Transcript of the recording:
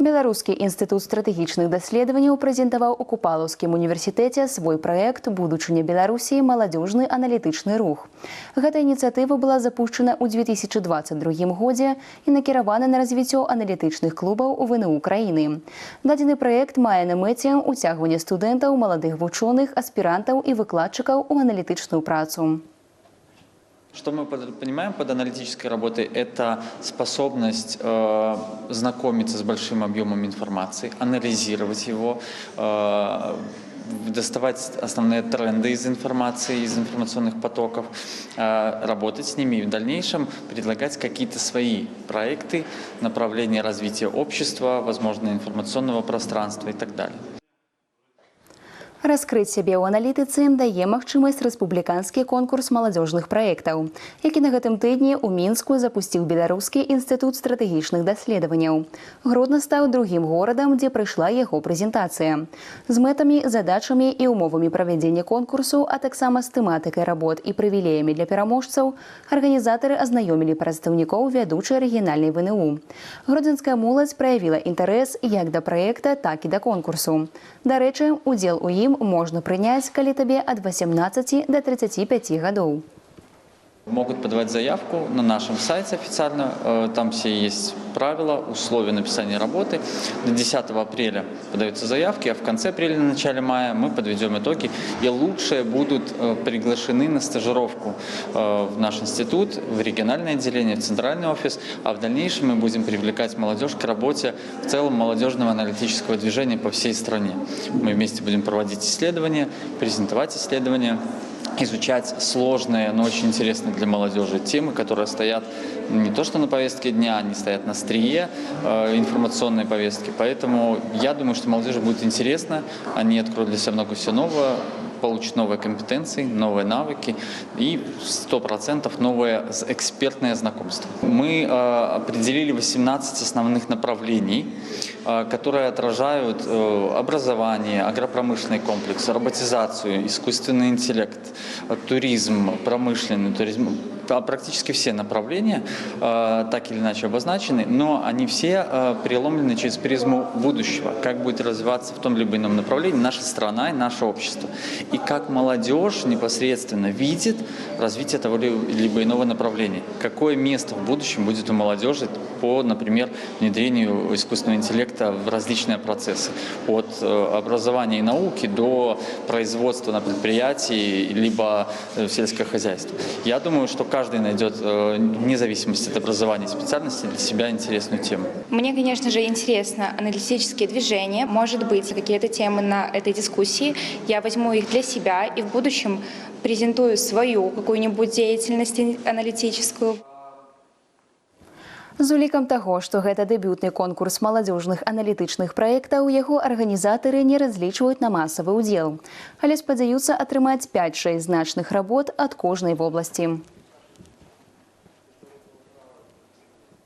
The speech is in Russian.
Беларускі інстытут стратэгічных даследаванняў прэзентаваў у купалаўскім універсітэце свой праект будучыня беларусі маладзёжны аналітычны рух гэта ініцыятыва была запущена ў 2022 годзе і накіравана на развіццё аналітычных клубаў у вну краіны дадзены праект мае на мэце уцягванне студэнтаў маладых вучоных аспірантаў і выкладчыкаў у аналітычную працу Что мы понимаем под аналитической работой? Это способность э, знакомиться с большим объемом информации, анализировать его, э, доставать основные тренды из информации, из информационных потоков, э, работать с ними и в дальнейшем предлагать какие-то свои проекты, направления развития общества, возможно, информационного пространства и так далее. Раскрыць сябе ў аналітыцы дае магчымасць рэспубліканскі конкурс маладзёжных праектаў, які на гэтым тыдні ў мінску запусціў беларускі інстытут стратэгічных даследаванняў. Гродна стаў другім горадам, дзе прыйшла яго прэзентацыя. З мэтамі, задачамі і умовамі правядзення конкурсу, а таксама з тэматыкай работ і прывілеямі для пераможцаў, арганізатары азнаёмілі прадстаўнікоў вядучай рэгіянальнай ВНУ. Гродзенская моладзь праявіла інтарэс як да праекта, так і да конкурсу. Дарэчы, удзел у ім можна прыняць, калі табе ад 18 до 35 гадоў. Могут подавать заявку на нашем сайте официально. Э, Там все есть правила, условия написания работы. До 10 апреля подаются заявки, а в конце апреля, на начале мая мы подведем итоги. И лучшие будут э, приглашены на стажировку э, в наш институт, в региональное отделение, в центральный офис. А в дальнейшем мы будем привлекать молодежь к работе в целом молодежного аналитического движения по всей стране. Мы вместе будем проводить исследования, презентовать исследования изучать сложные, но очень интересные для молодежи темы, которые стоят не то что на повестке дня, они стоят на острие э, информационной повестки. Поэтому я думаю, что молодежи будет интересно, они откроют для себя много всего нового, получат новые компетенции, новые навыки и 100% новое экспертное знакомство. Мы э, определили 18 основных направлений, э, которые отражают э, образование, агропромышленный комплекс, роботизацию, искусственный интеллект, туризм, промышленный туризм. А Практически все направления э, так или иначе обозначены, но они все э, переломлены через призму будущего, как будет развиваться в том либо ином направлении наша страна и наше общество. И как молодежь непосредственно видит развитие того ли- либо иного направления. Какое место в будущем будет у молодежи по, например, внедрению искусственного интеллекта в различные процессы. От э, образования и науки до производства на предприятии, либо э, в сельское хозяйство. Я думаю, что каждый найдет, э, вне зависимости от образования и специальности, для себя интересную тему. Мне, конечно же, интересно аналитические движения. Может быть, какие-то темы на этой дискуссии. Я возьму их для себя и в будущем презентую свою какую-нибудь деятельность аналитическую. З улікам таго, што гэта дэбютны конкурс маладзёжных аналітычных праектаў, яго арганізатары не разлічваюць на масавы ўдзел, але спадзяюцца атрымаць 5-6 значных работ ад кожнай вобласці.